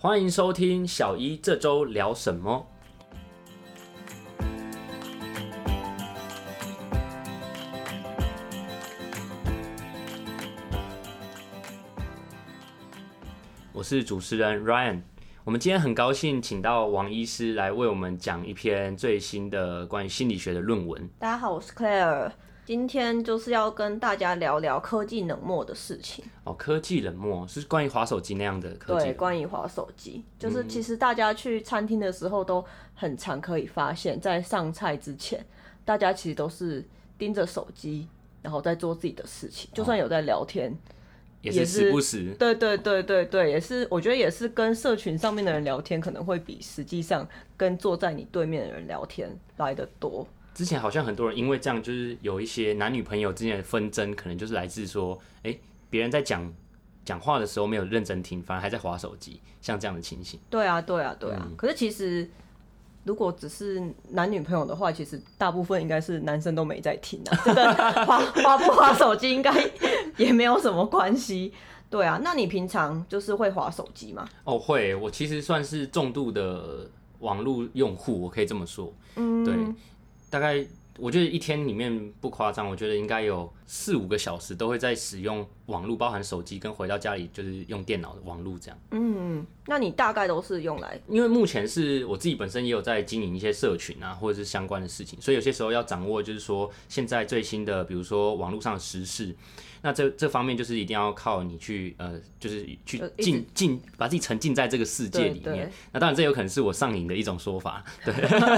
欢迎收听小一这周聊什么。我是主持人 Ryan，我们今天很高兴请到王医师来为我们讲一篇最新的关于心理学的论文。大家好，我是 Claire，今天就是要跟大家聊聊科技冷漠的事情。哦，科技冷漠是关于滑手机那样的科技对，关于滑手机，就是其实大家去餐厅的时候都很常可以发现，在上菜之前，大家其实都是盯着手机，然后在做自己的事情，就算有在聊天。也是也是时不时对对对对对，也是，我觉得也是跟社群上面的人聊天，可能会比实际上跟坐在你对面的人聊天来的多。之前好像很多人因为这样，就是有一些男女朋友之间的纷争，可能就是来自说，哎、别人在讲讲话的时候没有认真听，反而还在划手机，像这样的情形。对啊，对啊，对啊。嗯可是其实，如果只是男女朋友的话，其实大部分应该是男生都没在听啊。这个滑滑不划手机应该也没有什么关系。对啊，那你平常就是会划手机吗？哦，会，我其实算是重度的网络用户，我可以这么说。嗯，对，大概我觉得一天里面不夸张，我觉得应该有四五个小时都会在使用网络，包含手机跟回到家里就是用电脑的网络这样。嗯，那你大概都是用来因为目前是我自己本身也有在经营一些社群啊，或者是相关的事情，所以有些时候要掌握，就是说现在最新的，比如说网络上的时事，那这这方面就是一定要靠你去呃，就是去浸浸把自己沉浸在这个世界里面。那当然这有可能是我上瘾的一种说法，对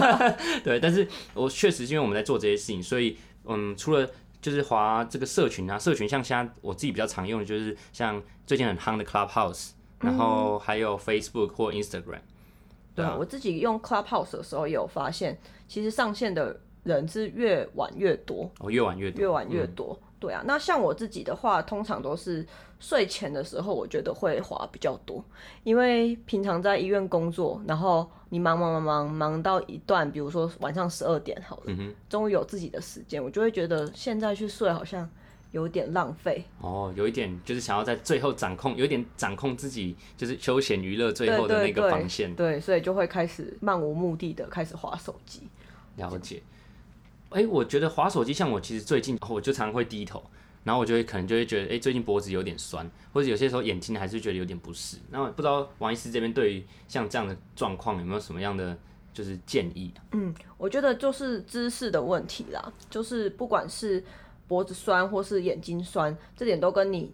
对，但是我确实是因为我们在做这些事情，所以嗯，除了就是划这个社群啊，社群像现在我自己比较常用的就是像最近很夯的 Clubhouse，然后还有 Facebook 或 Instagram。对我自己用 Clubhouse 的时候也有发现，其实上线的人是越晚越多。哦，越晚越多，越晚越多。对啊，那像我自己的话，通常都是睡前的时候，我觉得会滑比较多，因为平常在医院工作，然后你忙忙忙忙忙到一段，比如说晚上十二点好了，嗯终于有自己的时间，我就会觉得现在去睡好像有点浪费。哦，有一点就是想要在最后掌控，有一点掌控自己，就是休闲娱乐最后的那个对对防线。对，所以就会开始漫无目的的开始滑手机。了解。哎、我觉得滑手机，像我其实最近我就常常会低头，然后我就会可能就会觉得，哎、最近脖子有点酸，或者有些时候眼睛还是觉得有点不适。那不知道王医师这边对于像这样的状况有没有什么样的就是建议？嗯我觉得就是姿势的问题啦，就是不管是脖子酸或是眼睛酸，这点都跟你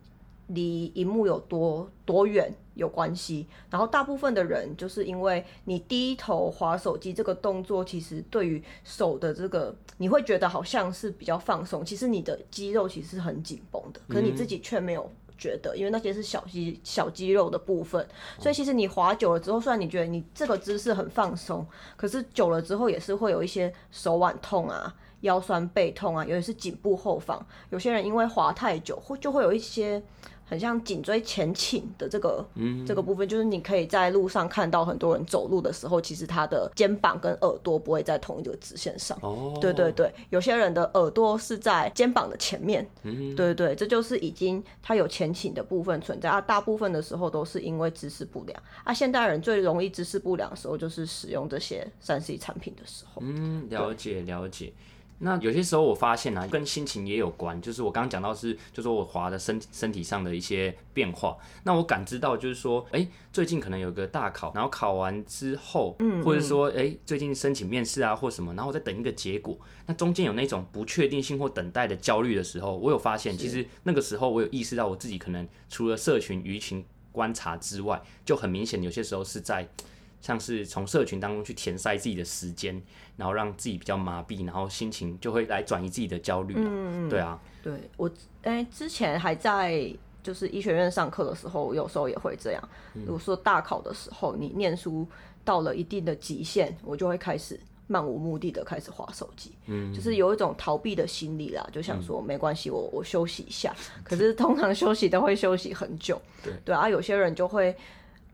离荧幕有多多远有关系。然后大部分的人就是因为你低头划手机这个动作，其实对于手的这个，你会觉得好像是比较放松，其实你的肌肉其实是很紧绷的，可是你自己却没有。觉得，因为那些是小肌小肌肉的部分，所以其实你滑久了之后，虽然你觉得你这个姿势很放松，可是久了之后也是会有一些手腕痛啊、腰酸背痛啊，尤其是颈部后方。有些人因为滑太久，会就会有一些很像颈椎前倾的这个、这个部分，就是你可以在路上看到很多人走路的时候，其实他的肩膀跟耳朵不会在同一个直线上。哦，对对对，有些人的耳朵是在肩膀的前面，嗯对对对，这就是已经他有前倾的部分存在啊。大部分的时候都是因为姿势不良啊。现代人最容易姿势不良的时候，就是使用这些三 C 产品的时候。嗯，了解了解。那有些时候我发现啊，跟心情也有关，就是我刚刚讲到是，就是我滑的身身体上的一些变化。那我感知到就是说，哎、最近可能有个大考，然后考完之后，嗯，或者说，哎、最近申请面试啊或什么，然后我在等一个结果，那中间有那种不确定性或等待的焦虑的时候，我有发现，其实那个时候我有意识到我自己可能除了社群舆情观察之外，就很明显有些时候是在。像是从社群当中去填塞自己的时间，然后让自己比较麻痹，然后心情就会来转移自己的焦虑。嗯对啊，对我，哎、之前还在就是医学院上课的时候，有时候也会这样。如果说大考的时候，你念书到了一定的极限，我就会开始漫无目的的开始划手机，嗯，就是有一种逃避的心理啦，就想说没关系，我我休息一下。可是通常休息都会休息很久，对对啊，有些人就会。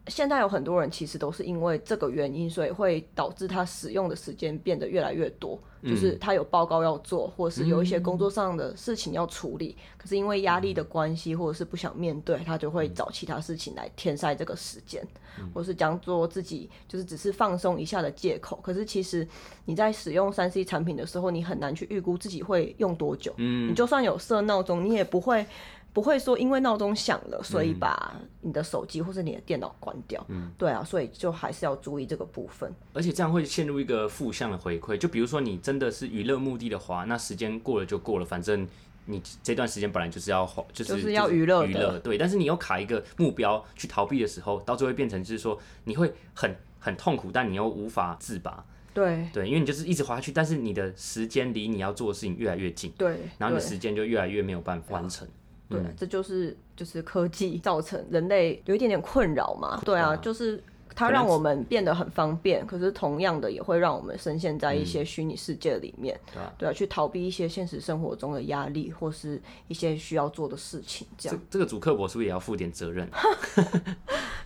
现在有很多人其实都是因为这个原因，所以会导致他使用的时间变得越来越多。就是他有报告要做，或是有一些工作上的事情要处理，可是因为压力的关系，或者是不想面对，他就会找其他事情来填塞这个时间，或是将做自己就是只是放松一下的借口。可是其实你在使用三 C 产品的时候，你很难去预估自己会用多久。嗯，你就算有设闹钟，你也不会。不会说因为闹钟响了，所以把你的手机或是你的电脑关掉。嗯，对啊，所以就还是要注意这个部分。而且这样会陷入一个负向的回馈。就比如说你真的是娱乐目的的话，那时间过了就过了，反正你这段时间本来就是要就是要娱乐娱乐。对，但是你又卡一个目标去逃避的时候，到最后会变成就是说你会很很痛苦，但你又无法自拔。对对，因为你就是一直滑下去，但是你的时间离你要做的事情越来越近。对，然后你的时间就越来越没有办法完成。对，这就是就是科技造成人类有一点点困扰嘛。对啊，就是它让我们变得很方便，可是同样的也会让我们深陷在一些虚拟世界里面。对啊，去逃避一些现实生活中的压力或是一些需要做的事情。这样，这个主客博是不是也要负点责任？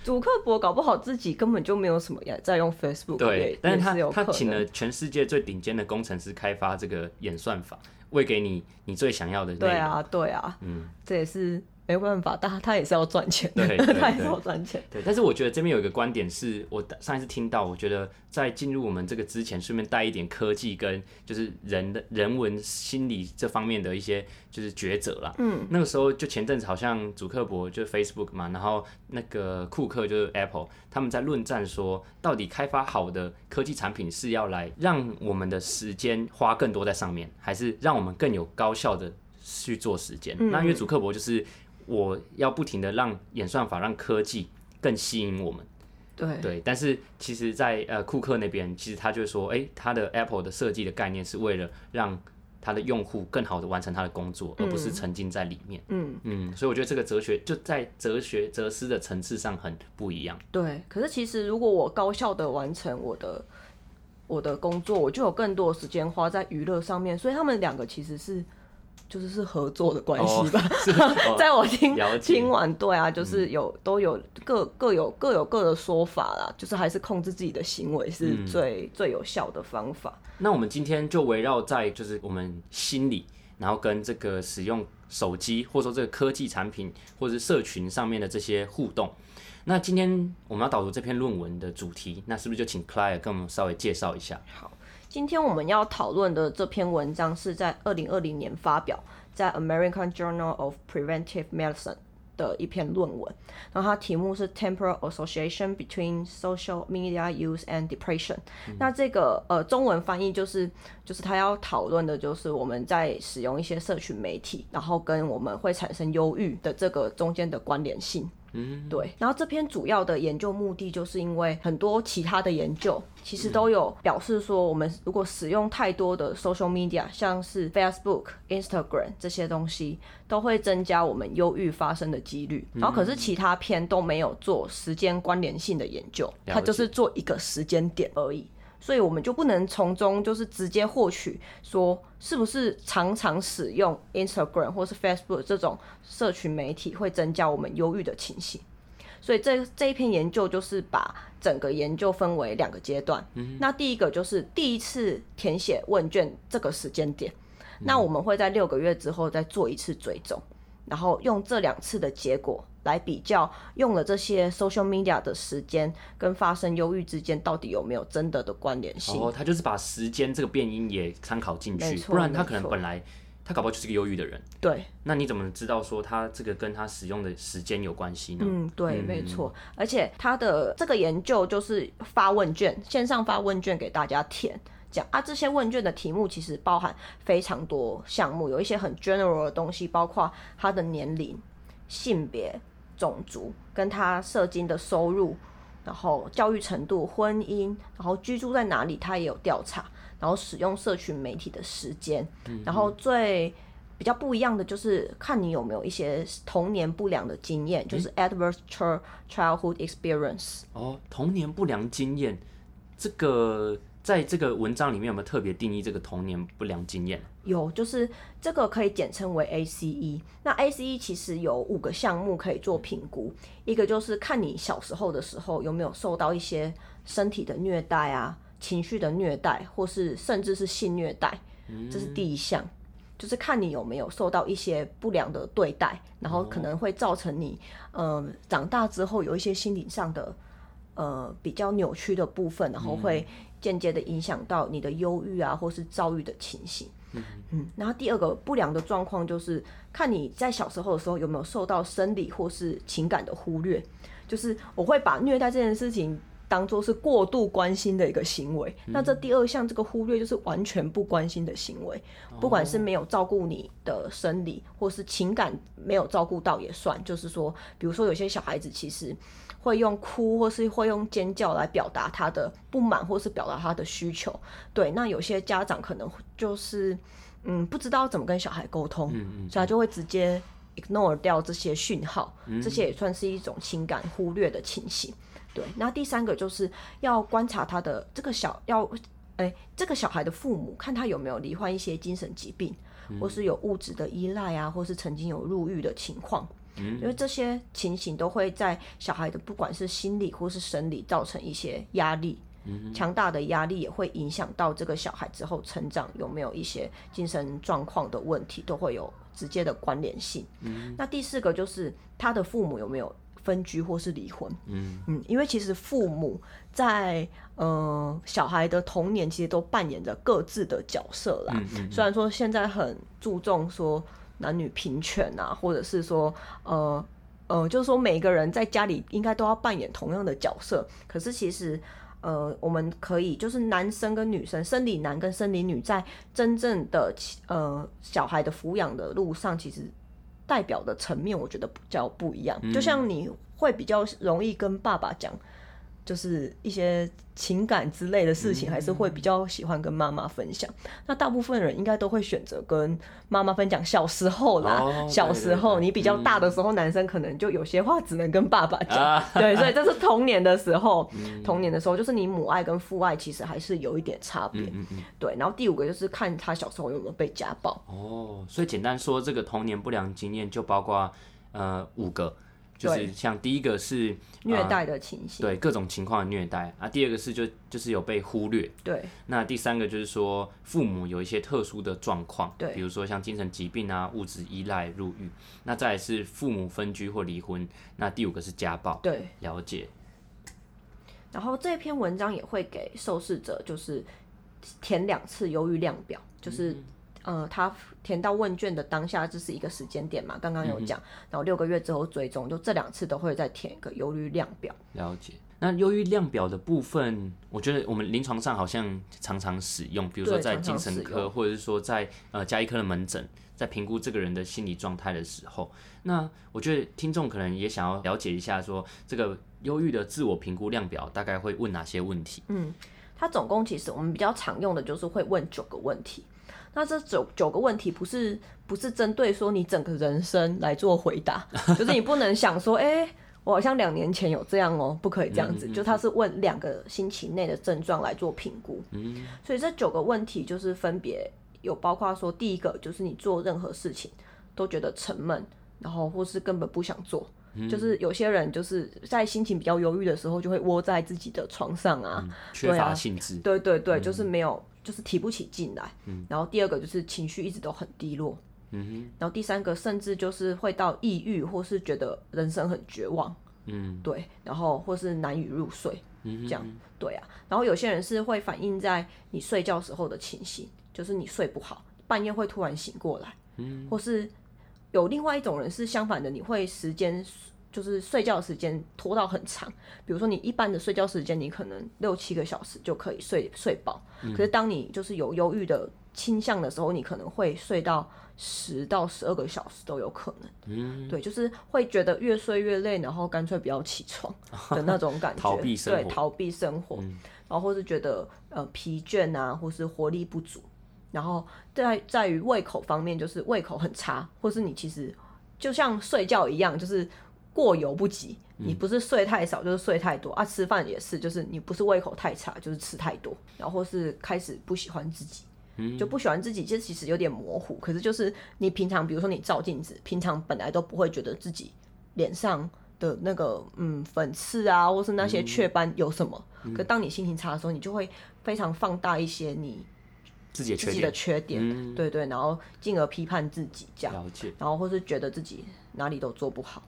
主客博搞不好自己根本就没有什么在在用 Facebook。对，但是他他请了全世界最顶尖的工程师开发这个演算法。喂给你你最想要的对啊，对啊，嗯，这也是没办法，他他也是要赚钱，对，他也是要赚钱。对，但是我觉得这边有一个观点是我上一次听到，我觉得在进入我们这个之前，顺便带一点科技跟就是人的人文心理这方面的一些就是抉择啦。嗯，那个时候就前阵子好像主克伯就是 Facebook 嘛，然后那个库克就是 Apple，他们在论战说，到底开发好的科技产品是要来让我们的时间花更多在上面，还是让我们更有高效的去做时间？那因为主克伯就是我要不停的让演算法让科技更吸引我们。对对，但是其实，在呃库克那边，其实他就说，哎，他的 Apple 的设计的概念是为了让他的用户更好的完成他的工作，而不是沉浸在里面。嗯嗯，所以我觉得这个哲学就在哲学哲思的层次上很不一样。对，可是其实如果我高效的完成我的我的工作，我就有更多的时间花在娱乐上面，所以他们两个其实是。就是是合作的关系吧，在我听听完，对啊，就是有都有各各有各有各的说法啦，就是还是控制自己的行为是最最有效的方法。那我们今天就围绕在就是我们心理，然后跟这个使用手机或者说这个科技产品或者是社群上面的这些互动。那今天我们要导读这篇论文的主题，那是不是就请 Claire 跟我们稍微介绍一下？好。今天我们要讨论的这篇文章是在二零二零年发表在 American Journal of Preventive Medicine 的一篇论文，然后它题目是 Temporal Association Between Social Media Use and Depression。那这个呃中文翻译就是就是他要讨论的就是我们在使用一些社群媒体，然后跟我们会产生忧郁的这个中间的关联性。嗯，对。然后这篇主要的研究目的，就是因为很多其他的研究其实都有表示说，我们如果使用太多的 social media，像是 Facebook、Instagram 这些东西，都会增加我们忧郁发生的几率。然后可是其他篇都没有做时间关联性的研究，它就是做一个时间点而已。所以我们就不能从中就是直接获取说是不是常常使用 Instagram 或是 Facebook 这种社群媒体会增加我们忧郁的情形。所以这这一篇研究就是把整个研究分为两个阶段。那第一个就是第一次填写问卷这个时间点，那我们会在六个月之后再做一次追踪，然后用这两次的结果。来比较用了这些 social media 的时间跟发生忧郁之间到底有没有真的的关联性？哦，他就是把时间这个变因也参考进去，不然他可能本来他搞不好就是个忧郁的人。对，那你怎么知道说他这个跟他使用的时间有关系呢？嗯，对，没错。而且他的这个研究就是发问卷，线上发问卷给大家填，讲啊，这些问卷的题目其实包含非常多项目，有一些很 general 的东西，包括他的年龄、性别。种族跟他社经的收入，然后教育程度、婚姻，然后居住在哪里，他也有调查。然后使用社群媒体的时间，然后最比较不一样的就是看你有没有一些童年不良的经验，就是 adverse childhood experience。哦，童年不良经验，这个在这个文章里面有没有特别定义这个童年不良经验？有，就是这个可以简称为 ACE。那 ACE 其实有五个项目可以做评估，一个就是看你小时候的时候有没有受到一些身体的虐待啊、情绪的虐待，或是甚至是性虐待，这是第一项。就是看你有没有受到一些不良的对待，然后可能会造成你，呃，长大之后有一些心理上的，呃，比较扭曲的部分，然后会间接的影响到你的忧郁啊，或是躁郁的情形。嗯，然后第二个不良的状况就是看你在小时候的时候有没有受到生理或是情感的忽略，就是我会把虐待这件事情。当做是过度关心的一个行为，那这第二项这个忽略就是完全不关心的行为，不管是没有照顾你的生理，或是情感没有照顾到也算。就是说，比如说有些小孩子其实会用哭或是会用尖叫来表达他的不满，或是表达他的需求。对，那有些家长可能就是嗯不知道怎么跟小孩沟通，所以他就会直接 ignore 掉这些讯号，这些也算是一种情感忽略的情形。对，那第三个就是要观察他的这个小要，哎，这个小孩的父母看他有没有罹患一些精神疾病，或是有物质的依赖啊，或是曾经有入狱的情况，因为这些情形都会在小孩的不管是心理或是生理造成一些压力，强大的压力也会影响到这个小孩之后成长有没有一些精神状况的问题，都会有直接的关联性。那第四个就是他的父母有没有。分居或是离婚，嗯嗯，因为其实父母在呃小孩的童年，其实都扮演着各自的角色啦。虽然说现在很注重说男女平权啊，或者是说呃呃，就是说每个人在家里应该都要扮演同样的角色，可是其实呃我们可以就是男生跟女生，生理男跟生理女，在真正的呃小孩的抚养的路上，其实。代表的层面，我觉得比较不一样。就像你会比较容易跟爸爸讲，就是一些情感之类的事情，还是会比较喜欢跟妈妈分享。那大部分人应该都会选择跟妈妈分享。小时候啦，小时候你比较大的时候，男生可能就有些话只能跟爸爸讲。对，所以这是童年的时候，童年的时候就是你母爱跟父爱其实还是有一点差别。对，然后第五个就是看他小时候有没有被家暴。哦，所以简单说，这个童年不良经验就包括呃五个。就是像第一个是虐待的情形，对各种情况的虐待啊。第二个是就就是有被忽略，对。那第三个就是说父母有一些特殊的状况，对，比如说像精神疾病啊、物质依赖、入狱。那再来是父母分居或离婚。那第五个是家暴，对，了解。然后这篇文章也会给受试者就是填两次忧郁量表，就是。呃，他填到问卷的当下，这是一个时间点嘛？刚刚有讲，然后六个月之后追踪，就这两次都会再填一个忧郁量表。了解。那忧郁量表的部分，我觉得我们临床上好像常常使用，比如说在精神科，或者是说在呃加医科的门诊，在评估这个人的心理状态的时候，那我觉得听众可能也想要了解一下，说这个忧郁的自我评估量表大概会问哪些问题？嗯，它总共其实我们比较常用的就是会问九个问题。那这九九个问题不是不是针对说你整个人生来做回答，就是你不能想说，哎，我好像两年前有这样哦，不可以这样子。就他是问两个星期内的症状来做评估，所以这九个问题就是分别有包括说，第一个就是你做任何事情都觉得沉闷，然后或是根本不想做，就是有些人就是在心情比较忧郁的时候，就会窝在自己的床上啊，缺乏兴致，对对对，就是没有。就是提不起劲来，嗯。然后第二个就是情绪一直都很低落，嗯然后第三个甚至就是会到抑郁，或是觉得人生很绝望，嗯，对，然后或是难以入睡，嗯这样，对啊，然后有些人是会反映在你睡觉时候的情形，就是你睡不好，半夜会突然醒过来，嗯，或是有另外一种人是相反的，你会时间。就是睡觉时间拖到很长，比如说你一般的睡觉时间，你可能六七个小时就可以睡睡饱。可是当你就是有忧郁的倾向的时候，你可能会睡到十到十二个小时都有可能。嗯，对，就是会觉得越睡越累，然后干脆不要起床 的那种感觉。逃避生活，对，逃避生活，然后或是觉得呃疲倦啊，或是活力不足。然后在在于胃口方面，就是胃口很差，或是你其实就像睡觉一样，就是。过犹不及。嗯你不是睡太少，就是睡太多啊。吃饭也是，就是你不是胃口太差，就是吃太多，然后或是开始不喜欢自己。嗯就不喜欢自己，这其实有点模糊。可是就是你平常，比如说你照镜子，平常本来都不会觉得自己脸上的那个嗯粉刺啊，或是那些雀斑有什么。嗯可当你心情差的时候，你就会非常放大一些你自己的缺自己的点，缺点，对对，然后进而批判自己这样。然后或是觉得自己哪里都做不好，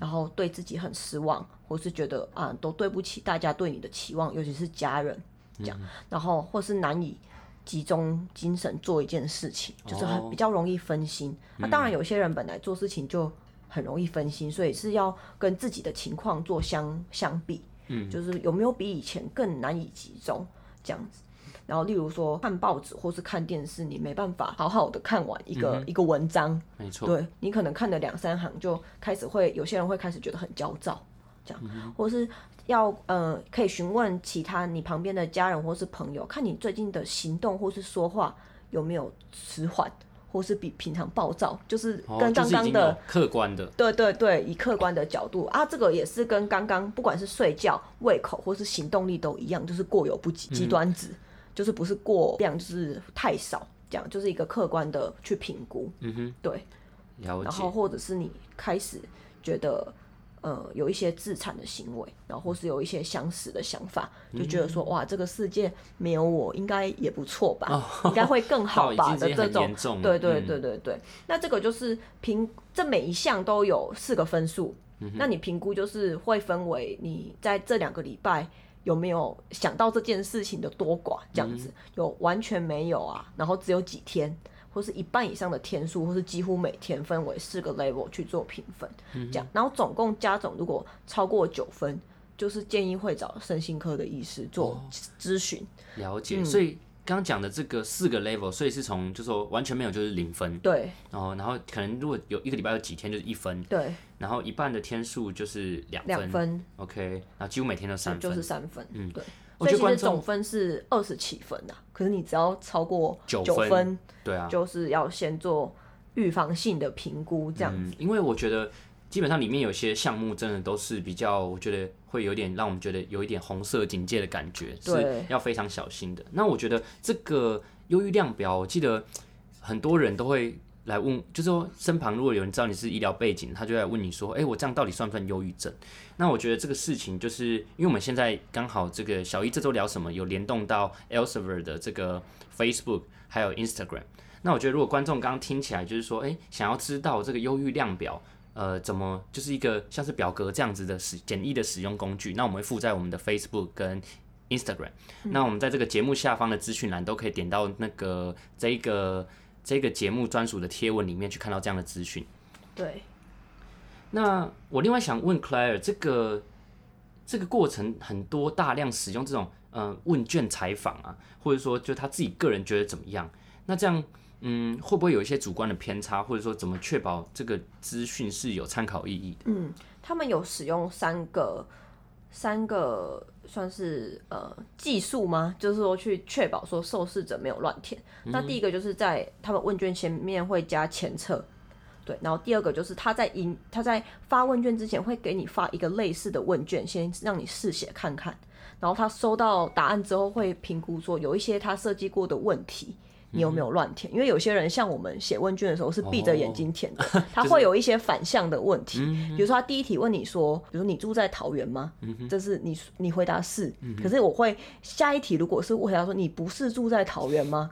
然后对自己很失望，或是觉得啊都对不起大家对你的期望，尤其是家人这样，然后或是难以集中精神做一件事情，就是很哦。比较容易分心。那当然有些人本来做事情就很容易分心，所以是要跟自己的情况做相相比，嗯，就是有没有比以前更难以集中这样子。然后，例如说看报纸或是看电视，你没办法好好的看完一个、一个文章，没错，对你可能看了两三行，就开始会有些人会开始觉得很焦躁，这样，或是要呃可以询问其他你旁边的家人或是朋友，看你最近的行动或是说话有没有迟缓，或是比平常暴躁，就是哦，跟刚刚的、有客观的，对对对，以客观的角度啊，这个也是跟刚刚不管是睡觉、胃口或是行动力都一样，就是过犹不及，极端值，就是不是过量，就是太少，这样就是一个客观的去评估。嗯哼，对。然后，或者是你开始觉得呃有一些自残的行为，然后或是有一些相似的想法，就觉得嗯说、哇，这个世界没有我应该也不错吧，应该会更好 吧的这种对对嗯对对对。那这个就是评这每一项都有四个分数，嗯那你评估就是会分为你在这两个礼拜。有没有想到这件事情的多寡这样嗯。子？有完全没有啊，然后只有几天，或是一半以上的天数，或是几乎每天分为四个 level 去做评分，嗯这样，然后总共加总如果超过九分，就是建议会找身心科的医师做哦。咨询。了解。嗯。所以刚刚讲的这个四个 level，所以是从就说完全没有就是零分，对。然后然后可能如果有一个礼拜有几天就是一分，对，然后一半的天数就是两两分。OK，然后几乎每天都三分，就是三分，嗯，对。我所以其实总分是二十七分的，可是你只要超过九分。对啊，就是要先做预防性的评估，这样嗯，因为我觉得基本上里面有些项目真的都是比较，我觉得会有点让我们觉得有一点红色警戒的感觉，是要非常小心的。那我觉得这个忧郁量表，我记得很多人都会来问，就是说身旁如果有人知道你是医疗背景，他就来问你说，哎、我这样到底算不算忧郁症？那我觉得这个事情就是因为我们现在刚好这个小一这周聊什么有联动到 Elsevier 的这个 Facebook 还有 Instagram。那我觉得如果观众刚刚听起来就是说，哎、想要知道这个忧郁量表。呃，怎么就是一个像是表格这样子的使简易的使用工具？那我们会附在我们的 Facebook 跟 Instagram。那我们在这个节目下方的资讯栏都可以点到那个这一个这个节目专属的贴文里面去看到这样的资讯。对。那我另外想问 Claire，这个这个过程很多大量使用这种呃问卷采访啊，或者说就他自己个人觉得怎么样？那这样嗯会不会有一些主观的偏差，或者说怎么确保这个资讯是有参考意义的？嗯他们有使用三个三个算是呃技术吗？就是说去确保说受试者没有乱填。那第一个就是在他们问卷前面会加前测，对，然后第二个就是他在引他在发问卷之前会给你发一个类似的问卷，先让你试写看看，然后他收到答案之后会评估说有一些他设计过的问题。你有没有乱填？因为有些人像我们写问卷的时候是闭着眼睛填的，他会有一些反向的问题。比如说他第一题问你说，比如你住在桃园吗？这是你你回答是，可是我会下一题如果是我回答说你不是住在桃园吗？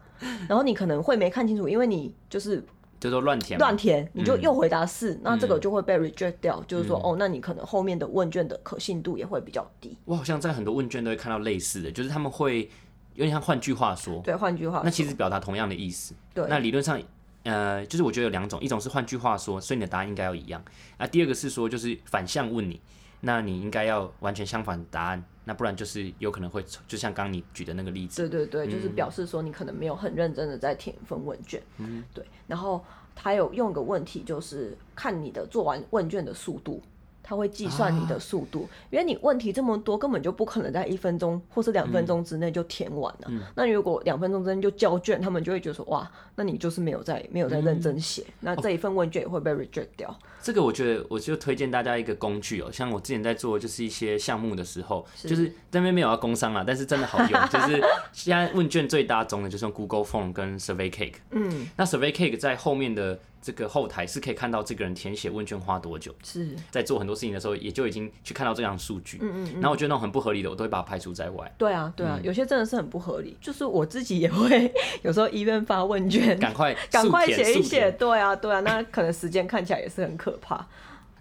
然后你可能会没看清楚，因为你就是就说乱填，乱填，你就又回答是，那这个就会被 reject 掉，就是说哦，那你可能后面的问卷的可信度也会比较低。我好像在很多问卷都会看到类似的，就是他们会有点像换句话说，对，换句话说，那其实表达同样的意思。对那理论上，呃，就是我觉得有两种，一种是换句话说，所以你的答案应该要一样；啊，第二个是说就是反向问你，那你应该要完全相反的答案，那不然就是有可能会就像刚刚你举的那个例子，对对对，就是表示说你可能没有很认真的在填一份问卷。嗯，对。然后他有用一个问题，就是看你的做完问卷的速度。它会计算你的速度，因为你问题这么多，根本就不可能在一分钟或是两分钟之内就填完了。那如果两分钟之内就交卷，他们就会觉得说，哇，那你就是没有在没有在认真写，那这一份问卷也会被 reject 掉。这个我觉得，我就推荐大家一个工具哦，像我之前在做就是一些项目的时候，就是这边没有要工商啊，但是真的好用，就是 现在问卷最大宗的就是用 Google Form 跟 Survey Cake。嗯，那 Survey Cake 在后面的。这个后台是可以看到这个人填写问卷花多久，是在做很多事情的时候，也就已经去看到这样数据。嗯嗯。然后我觉得那种很不合理的，我都会把它排除在外。对啊，对啊，有些真的是很不合理。就是我自己也会 有时候医院发问卷，赶快 赶快写一写。对啊，对啊，那可能时间看起来也是很可怕。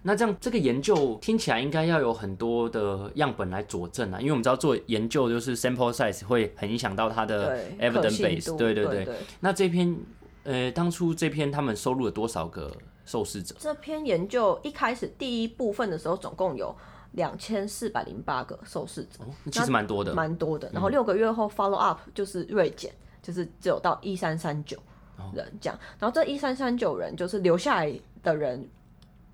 那这样这个研究听起来应该要有很多的样本来佐证啊，因为我们知道做研究就是 sample size 会很影响到它的 evidence base。对对对。那这篇呃，当初这篇他们收录了多少个？受试者这篇研究一开始第一部分的时候，总共有两千四百零八个受试者，其实蛮多的，蛮多的。然后六个月后 follow up 就是锐减，就是只有到一三三九人这样。然后这一三三九人就是留下来的人，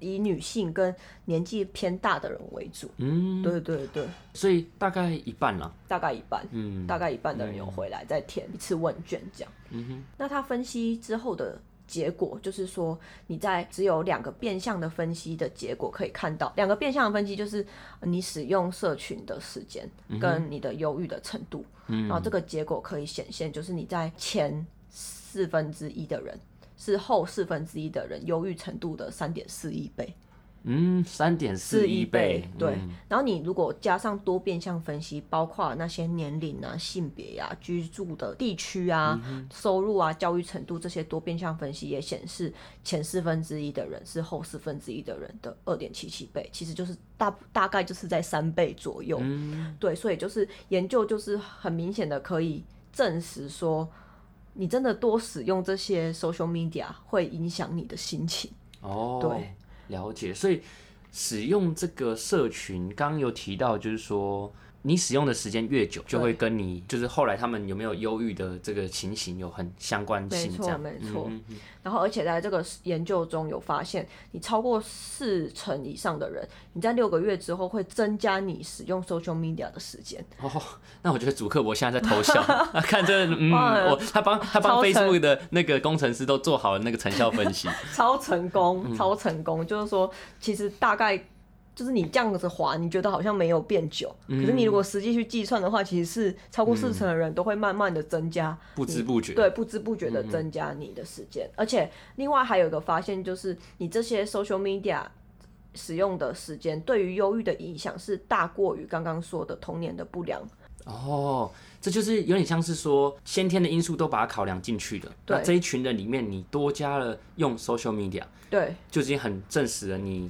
以女性跟年纪偏大的人为主。嗯，对对对，所以大概一半啦，大概一半，嗯，大概一半的人有回来再填一次问卷这样。嗯哼，那他分析之后的。结果就是说，你在只有两个变相的分析的结果可以看到，两个变相的分析就是你使用社群的时间跟你的忧郁的程度，然后这个结果可以显现，就是你在前四分之一的人是后四分之一的人忧郁程度的三点四亿倍。嗯，三点四一倍，对。然后你如果加上多变相分析，包括那些年龄啊、性别呀、居住的地区啊、收入啊、教育程度这些多变相分析，也显示前四分之一的人是后四分之一的人的二点七七倍，其实就是大大概就是在三倍左右。对，所以就是研究就是很明显的可以证实说，你真的多使用这些 social media 会影响你的心情。哦，对。了解，所以使用这个社群，刚刚有提到，就是说。你使用的时间越久，就会跟你就是后来他们有没有忧郁的这个情形有很相关性。没错，没错。然后，而且在这个研究中有发现，你超过四成以上的人，你在六个月之后会增加你使用 social media 的时间。哦，那我觉得主克伯现在在偷笑，看这嗯，我他帮他帮 Facebook 的那个工程师都做好了那个成效分析，超成功，超成功。就是说，其实大概。就是你这样子滑，你觉得好像没有变久，可是你如果实际去计算的话，其实是超过四成的人都会慢慢的增加，不知不觉，对，不知不觉的增加你的时间。而且另外还有一个发现，就是你这些 social media 使用的时间，对于忧郁的影响是大过于刚刚说的童年的不良。哦，这就是有点像是说先天的因素都把它考量进去的。那这一群人里面，你多加了用 social media，对，就已经很证实了你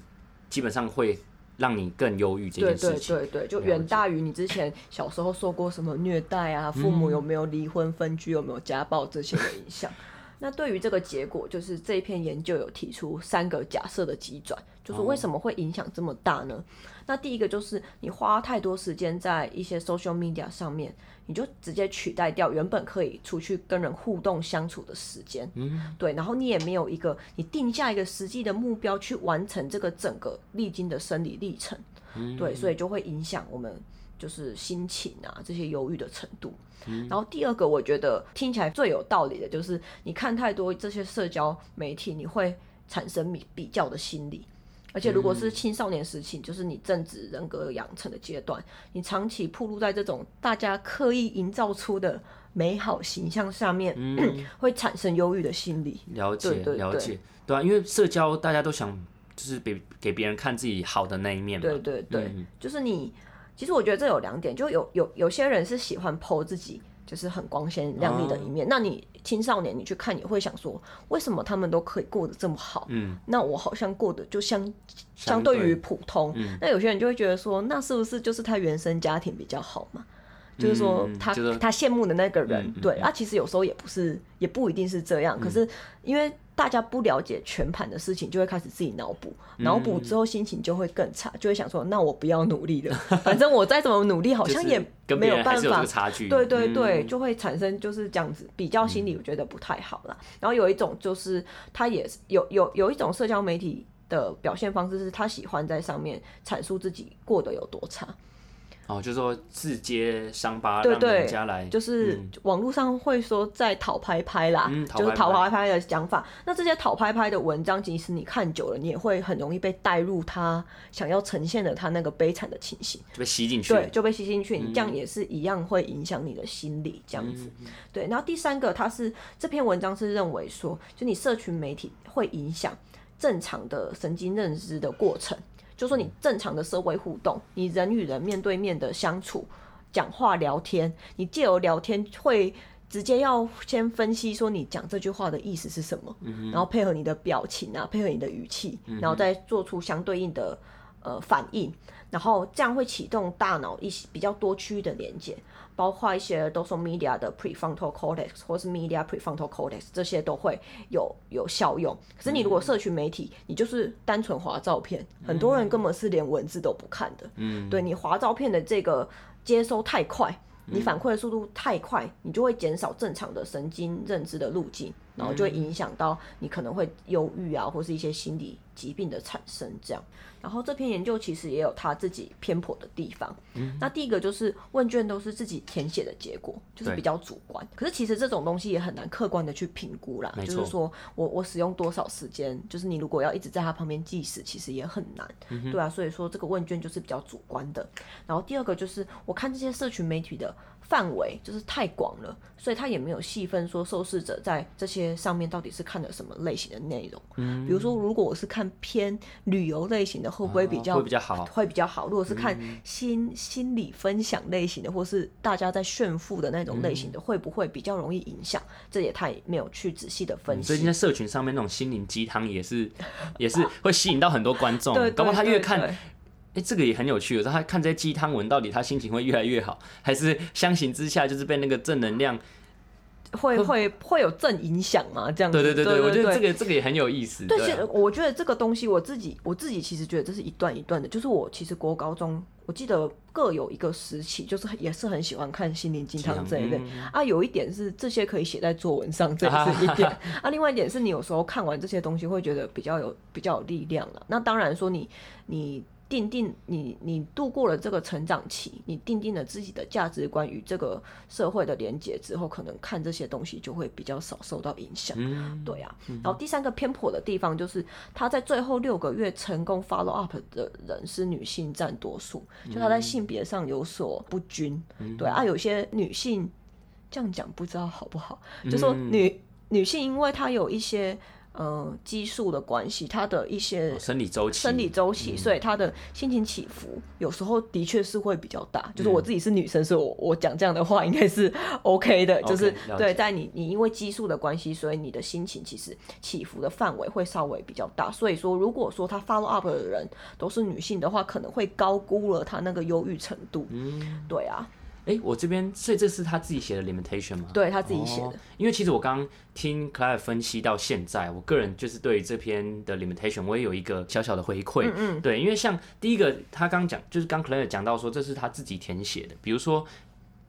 基本上会。让你更忧郁这件事情，对对对对，就远大于你之前小时候受过什么虐待啊，父母有没有离婚分居，有没有家暴这些的影响。那对于这个结果，就是这一篇研究有提出三个假设的急转，就是为什么会影响这么大呢？那第一个就是你花太多时间在一些 social media 上面，你就直接取代掉原本可以出去跟人互动相处的时间。嗯，对，然后你也没有一个你定下一个实际的目标去完成这个整个历经的生理历程。嗯，对，所以就会影响我们就是心情啊这些忧郁的程度。然后第二个我觉得听起来最有道理的就是你看太多这些社交媒体，你会产生比比较的心理。而且，如果是青少年时期，就是你正值人格养成的阶段，你长期暴露在这种大家刻意营造出的美好形象下面，会产生忧郁的心理。了解，了解，对啊，因为社交大家都想就是给给别人看自己好的那一面嘛。对对对，就是你。其实我觉得这有两点，就有有有些人是喜欢 PO 自己。就是很光鲜亮丽的一面。那你青少年你去看，你会想说，为什么他们都可以过得这么好？嗯，那我好像过得就相相对于普通。那有些人就会觉得说，那是不是就是他原生家庭比较好嘛？就是说他他羡慕的那个人，对啊，其实有时候也不是，也不一定是这样。可是因为。大家不了解全盘的事情，就会开始自己脑补，脑补之后心情就会更差，就会想说：那我不要努力了，反正我再怎么努力，好像也没有办法。差距。对对对，就会产生就是这样子比较心理，我觉得不太好了。然后有一种就是，他也是有有有一种社交媒体的表现方式是他喜欢在上面阐述自己过得有多差。哦，就是说自揭伤疤，让对对人家来，就是网络上会说在讨拍拍啦，嗯就是讨拍拍的讲法。那这些讨拍拍的文章，即使你看久了，你也会很容易被带入他想要呈现的他那个悲惨的情形，就被吸进去。对，就被吸进去。你这样也是一样会影响你的心理，这样子。对，然后第三个，他是这篇文章是认为说，就你社群媒体会影响正常的神经认知的过程。就说你正常的社会互动，你人与人面对面的相处、讲话、聊天，你借由聊天会直接要先分析说你讲这句话的意思是什么，然后配合你的表情啊，配合你的语气，然后再做出相对应的呃反应，然后这样会启动大脑一些比较多区域的连接，包括一些都说 media 的 prefrontal cortex 或是 media prefrontal cortex 这些都会有有效用。可是你如果社群媒体，你就是单纯划照片，很多人根本是连文字都不看的。嗯，对你划照片的这个接收太快，你反馈的速度太快，你就会减少正常的神经认知的路径，然后就会影响到你可能会忧郁啊，或是一些心理疾病的产生这样。然后这篇研究其实也有他自己偏颇的地方。嗯那第一个就是问卷都是自己填写的结果，就是比较主观。可是其实这种东西也很难客观的去评估啦。就是说我我使用多少时间，就是你如果要一直在他旁边计时，其实也很难。对啊，所以说这个问卷就是比较主观的。然后第二个就是我看这些社群媒体的范围就是太广了，所以他也没有细分说受试者在这些上面到底是看了什么类型的内容。嗯，比如说如果我是看偏旅游类型的，会不会比较、哦会比较好会比较好。如果是看心、心理分享类型的，或是大家在炫富的那种类型的，会不会比较容易影响？这也他也没有去仔细的分析。最近在社群上面那种心灵鸡汤也是也是会吸引到很多观众，对，搞不好他越看，对哎、这个也很有趣。他看这些鸡汤文，到底他心情会越来越好，还是相形之下就是被那个正能量？会会会有正影响吗？这样子对对对对我觉得这对个这个也很有意思。对，对啊其实我觉得这个东西，我自己我自己其实觉得这是一段一段的。就是我其实国高中，我记得各有一个时期，就是也是很喜欢看心灵鸡汤这一类、嗯啊。有一点是这些可以写在作文上，这也是一点 啊。另外一点是你有时候看完这些东西，会觉得比较有比较有力量了。那当然说你你。定定你你度过了这个成长期，你定定了自己的价值观与这个社会的连接之后，可能看这些东西就会比较少受到影响。嗯对啊，然后第三个偏颇的地方就是，他在最后六个月成功 follow up 的人是女性占多数，就他在性别上有所不均。对啊，有些女性这样讲不知道好不好，就说女女性因为她有一些。呃，激素的关系，她的一些哦生理周期，生理周期，嗯所以她的心情起伏有时候的确是会比较大。嗯就是我自己是女生，所以我我讲这样的话应该是 OK 的。就是对，在你你因为激素的关系，所以你的心情其实起伏的范围会稍微比较大。所以说，如果说他 follow up 的人都是女性的话，可能会高估了他那个忧郁程度。嗯，对啊，哎、我这边，所以这是他自己写的 limitation 吗？对他自己写的。哦因为其实我刚刚听 Claire 分析到现在，我个人就是对于这篇的 limitation，我也有一个小小的回馈。嗯嗯，对，因为像第一个，他刚讲，就是刚 Claire 讲到说，这是他自己填写的，比如说。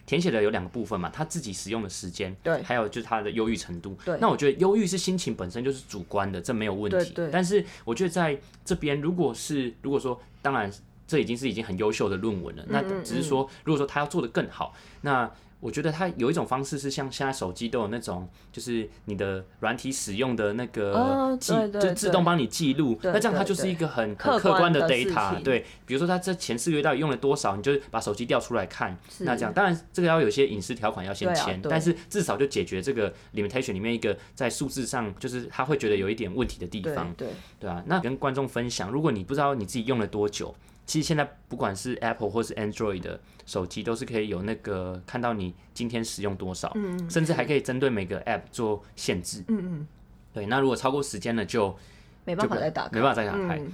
填写的有两个部分嘛，他自己使用的时间，对还有就是他的忧郁程度。对那我觉得忧郁是心情本身就是主观的，这没有问题。对对但是我觉得在这边，如果是如果说，当然这已经是已经很优秀的论文了，那嗯只是说，如果说他要做的更好，那我觉得他有一种方式是像现在手机都有那种，就是你的软体使用的那个哦记，就自动帮你记录。那这样它就是一个很很客客观的 data。对，比如说他这前四个月到底用了多少，你就把手机调出来看。那这样，当然这个要有些隐私条款要先签，但是至少就解决这个 limitation 里面一个在数字上就是他会觉得有一点问题的地方。对，对啊，那跟观众分享，如果你不知道你自己用了多久，其实现在不管是 Apple 或是 Android 的手机，都是可以有那个看到你今天使用多少，甚至还可以针对每个 App 做限制。嗯嗯，对，那如果超过时间了就，没办法再打开，没办法再打开。嗯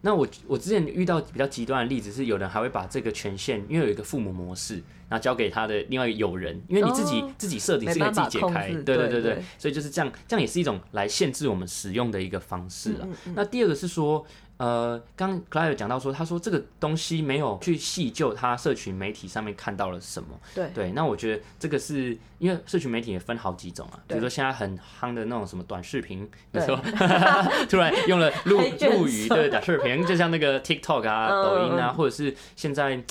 那我我之前遇到比较极端的例子是，有人还会把这个权限，因为有一个父母模式，然后交给他的另外一个友人，因为你自己、哦自己设定是可以自己解开，对对对对对所以就是这样，这样也是一种来限制我们使用的一个方式嗯啊。那第二个是说，呃，刚刚 Claire 讲到说，他说这个东西没有去细究他社群媒体上面看到了什么。对对，那我觉得这个是因为社群媒体也分好几种啊，比如说现在很夯的那种什么短视频，没对错，突然用了陆还卷陆语对短视频，就像那个 TikTok 啊、嗯抖音啊，嗯或者是现在。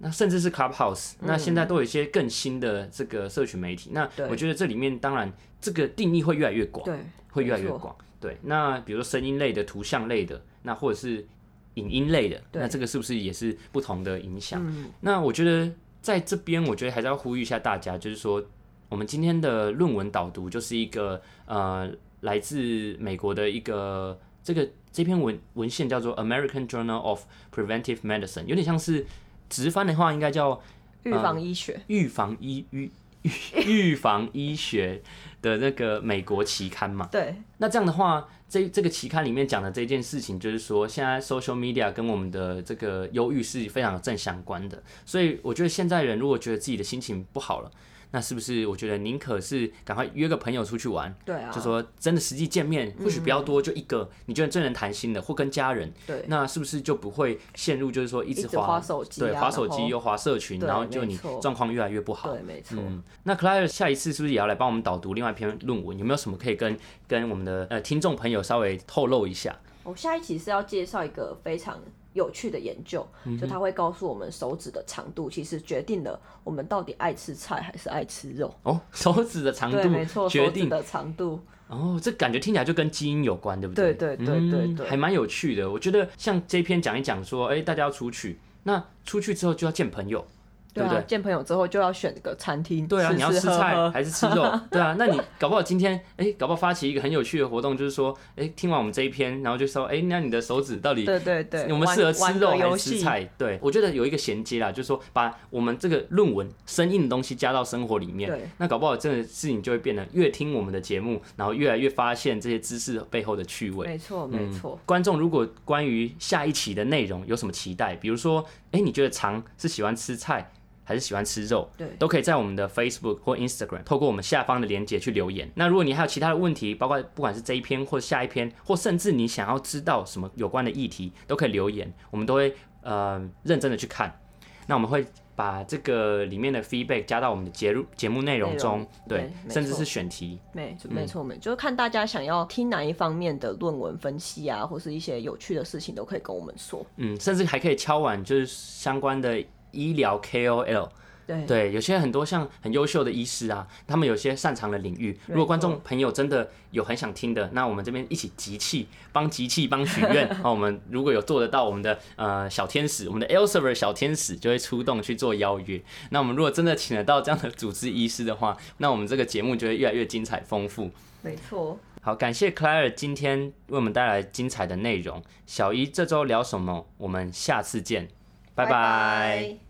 那甚至是 Clubhouse，那嗯现在都有一些更新的这个社群媒体。那我觉得这里面当然这个定义会越来越广，对，会越来越广。对，那比如说声音类的、图像类的，那或者是影音类的，那这个是不是也是不同的影响？嗯，那我觉得在这边，我觉得还是要呼吁一下大家，就是说，我们今天的论文导读就是一个呃，来自美国的一个这个这篇文文献叫做《American Journal of Preventive Medicine》，有点像是直翻的话，应该叫预防医学，预防医预预预防医学的那个美国期刊嘛。对，那这样的话，这这个期刊里面讲的这件事情，就是说现在 social media 跟我们的这个忧郁是非常正相关的。所以我觉得现在人如果觉得自己的心情不好了，那是不是我觉得宁可是赶快约个朋友出去玩，对啊，就说真的实际见面，或许不要多，就一个你觉得真能谈心的，或跟家人，对，那是不是就不会陷入就是说一一直直滑滑手机啊对，滑手机又滑社群，然后就你状况越来越不好。对，没错。嗯，那 Claire 下一次是不是也要来帮我们导读另外一篇论文？有没有什么可以跟跟我们的呃听众朋友稍微透露一下？我下一期是要介绍一个非常有趣的研究，嗯就它会告诉我们手指的长度其实决定了我们到底爱吃菜还是爱吃肉。哦，手指的长对，没错，度决定手指的长度。哦，这感觉听起来就跟基因有关，对不对？对对对对对嗯还蛮有趣的。我觉得像这篇讲一讲说，哎、大家要出去，那出去之后就要见朋友，对不对？啊，见朋友之后就要选个餐厅，对啊，你要吃菜还是吃肉？对啊，那你搞不好今天哎、搞不好发起一个很有趣的活动，就是说，哎、听完我们这一篇，然后就说，哎、那你的手指到底对对对，我们适合吃肉还是吃菜？对，我觉得有一个衔接啦，就是说把我们这个论文生硬的东西加到生活里面对，那搞不好真的事情就会变得越听我们的节目，然后越来越发现这些知识背后的趣味。没错没错。观众如果关于下一期的内容有什么期待，比如说，哎、你觉得常是喜欢吃菜还是喜欢吃肉？对都可以在我们的 Facebook 或 Instagram 透过我们下方的链接去留言。那如果你还有其他的问题，包括不管是这一篇或下一篇，或甚至你想要知道什么有关的议题，都可以留言，我们都会呃认真的去看。那我们会把这个里面的 feedback 加到我们的节目节目内容中，容对甚至是选题。没嗯没错没，就是看大家想要听哪一方面的论文分析啊，或是一些有趣的事情，都可以跟我们说。嗯，甚至还可以敲碗，就是相关的医疗 KOL。对对，有些很多像很优秀的医师啊，他们有些擅长的领域。如果观众朋友真的有很想听的，那我们这边一起集气，帮集气，帮许愿。那 我们如果有做得到，我们的呃小天使，我们的 Elsevier 小天使就会出动去做邀约。那我们如果真的请得到这样的主治医师的话，那我们这个节目就会越来越精彩丰富。没错，好，感谢 Claire 今天为我们带来精彩的内容。小姨这周聊什么？我们下次见，拜拜。